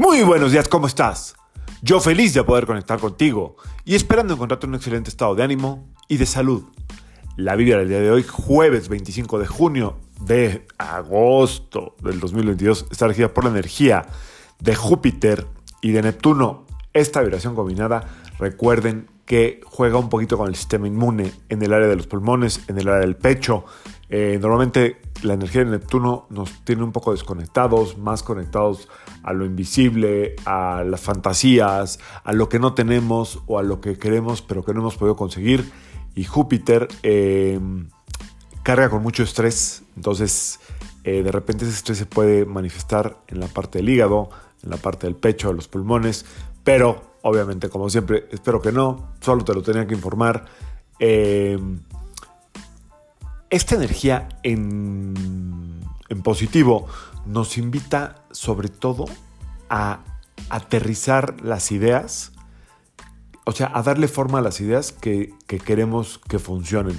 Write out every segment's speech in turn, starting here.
Muy buenos días, ¿cómo estás? Yo feliz de poder conectar contigo y esperando encontrarte en un excelente estado de ánimo y de salud. La Biblia del día de hoy, jueves 25 de junio de agosto del 2022, está regida por la energía de Júpiter y de Neptuno. Esta vibración combinada, recuerden que juega un poquito con el sistema inmune en el área de los pulmones, en el área del pecho. Eh, normalmente la energía de Neptuno nos tiene un poco desconectados, más conectados a lo invisible, a las fantasías, a lo que no tenemos o a lo que queremos pero que no hemos podido conseguir. Y Júpiter eh, carga con mucho estrés, entonces eh, de repente ese estrés se puede manifestar en la parte del hígado, en la parte del pecho, de los pulmones, pero Obviamente, como siempre, espero que no, solo te lo tenía que informar. Eh, esta energía en, positivo nos invita sobre todo a aterrizar las ideas, o sea, a darle forma a las ideas que, queremos que funcionen.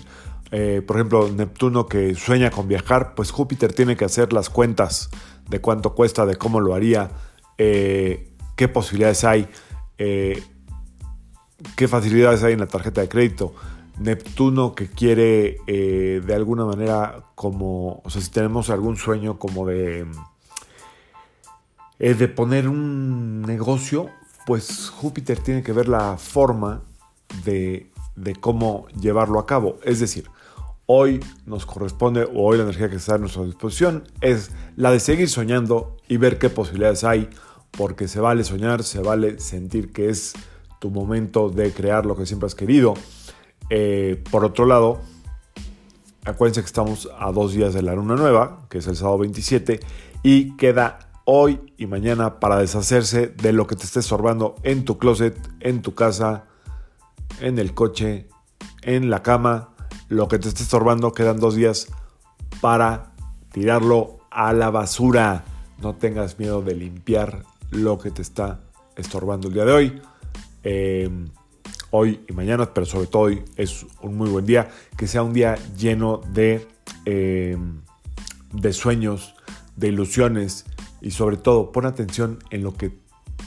Eh, por ejemplo, Neptuno que sueña con viajar, pues Júpiter tiene que hacer las cuentas de cuánto cuesta, de cómo lo haría, eh, qué posibilidades hay. Eh, qué facilidades hay en la tarjeta de crédito. Neptuno que quiere eh, de alguna manera como, o sea, si tenemos algún sueño como de, eh, de poner un negocio, pues Júpiter tiene que ver la forma de, de cómo llevarlo a cabo. Es decir, hoy nos corresponde, o hoy la energía que está a nuestra disposición, es la de seguir soñando y ver qué posibilidades hay porque se vale soñar, se vale sentir que es tu momento de crear lo que siempre has querido. Eh, por otro lado, acuérdense que estamos a dos días de la luna nueva, que es el sábado 27, y queda hoy y mañana para deshacerse de lo que te esté estorbando en tu closet, en tu casa, en el coche, en la cama, lo que te esté estorbando, quedan dos días para tirarlo a la basura. No tengas miedo de limpiar lo que te está estorbando el día de hoy. Em, hoy y mañana, pero sobre todo hoy es un muy buen día. Que sea un día lleno de, em, de sueños, de ilusiones y sobre todo pon atención en lo que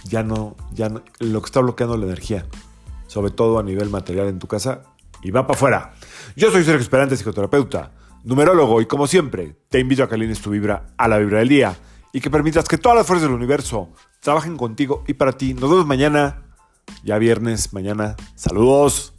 ya no, ya lo que está bloqueando la energía, sobre todo a nivel material en tu casa y va para afuera. Yo soy Sergio Esperante, psicoterapeuta, numerólogo y como siempre te invito a que alines tu vibra a la vibra del día y que permitas que todas las fuerzas del universo trabajen contigo y para ti. Nos vemos mañana, ya viernes, mañana. Saludos.